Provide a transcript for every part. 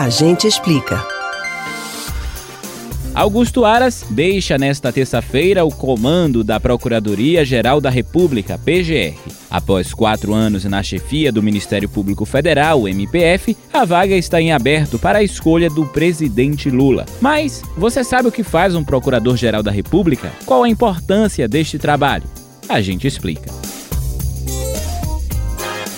A gente explica. Augusto Aras deixa nesta terça-feira o comando da Procuradoria-Geral da República, PGR. Após quatro anos na chefia do Ministério Público Federal, MPF, a vaga está em aberto para a escolha do presidente Lula. Mas você sabe o que faz um Procurador-Geral da República? Qual a importância deste trabalho? A gente explica.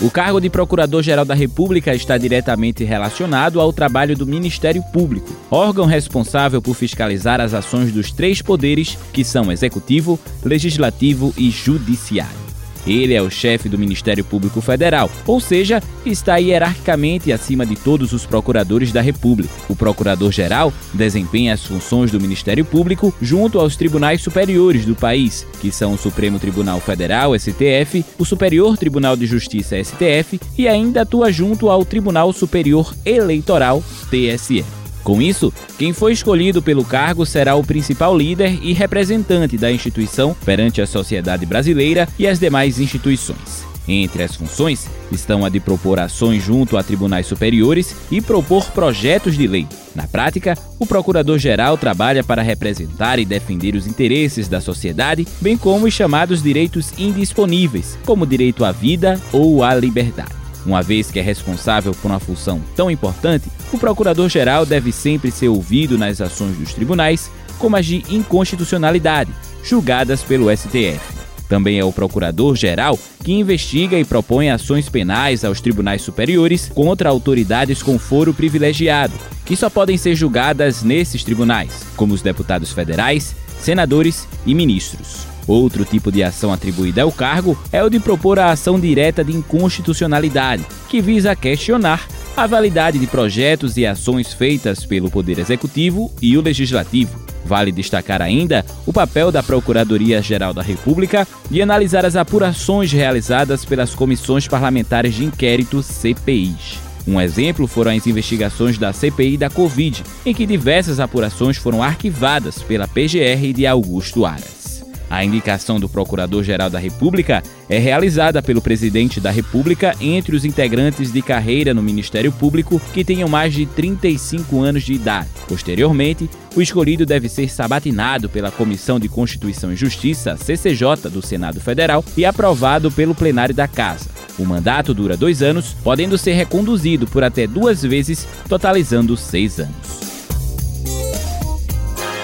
O cargo de Procurador-Geral da República está diretamente relacionado ao trabalho do Ministério Público, órgão responsável por fiscalizar as ações dos três poderes, que são Executivo, Legislativo e Judiciário. Ele é o chefe do Ministério Público Federal, ou seja, está hierarquicamente acima de todos os procuradores da República. O procurador-geral desempenha as funções do Ministério Público junto aos tribunais superiores do país, que são o Supremo Tribunal Federal, STF, o Superior Tribunal de Justiça, STF, e ainda atua junto ao Tribunal Superior Eleitoral, TSE. Com isso, quem foi escolhido pelo cargo será o principal líder e representante da instituição perante a sociedade brasileira e as demais instituições. Entre as funções estão a de propor ações junto a tribunais superiores e propor projetos de lei. Na prática, o procurador-geral trabalha para representar e defender os interesses da sociedade, bem como os chamados direitos indisponíveis, como direito à vida ou à liberdade. Uma vez que é responsável por uma função tão importante, o procurador-geral deve sempre ser ouvido nas ações dos tribunais, como as de inconstitucionalidade, julgadas pelo STF. Também é o procurador-geral que investiga e propõe ações penais aos tribunais superiores contra autoridades com foro privilegiado, que só podem ser julgadas nesses tribunais, como os deputados federais, senadores e ministros. Outro tipo de ação atribuída ao cargo é o de propor a ação direta de inconstitucionalidade, que visa questionar a validade de projetos e ações feitas pelo Poder Executivo e o Legislativo. Vale destacar ainda o papel da Procuradoria-Geral da República de analisar as apurações realizadas pelas comissões parlamentares de inquérito CPIs. Um exemplo foram as investigações da CPI da Covid, em que diversas apurações foram arquivadas pela PGR de Augusto Aras. A indicação do Procurador-Geral da República é realizada pelo Presidente da República entre os integrantes de carreira no Ministério Público que tenham mais de 35 anos de idade. Posteriormente, o escolhido deve ser sabatinado pela Comissão de Constituição e Justiça, CCJ, do Senado Federal e aprovado pelo plenário da Casa. O mandato dura dois anos, podendo ser reconduzido por até duas vezes, totalizando seis anos.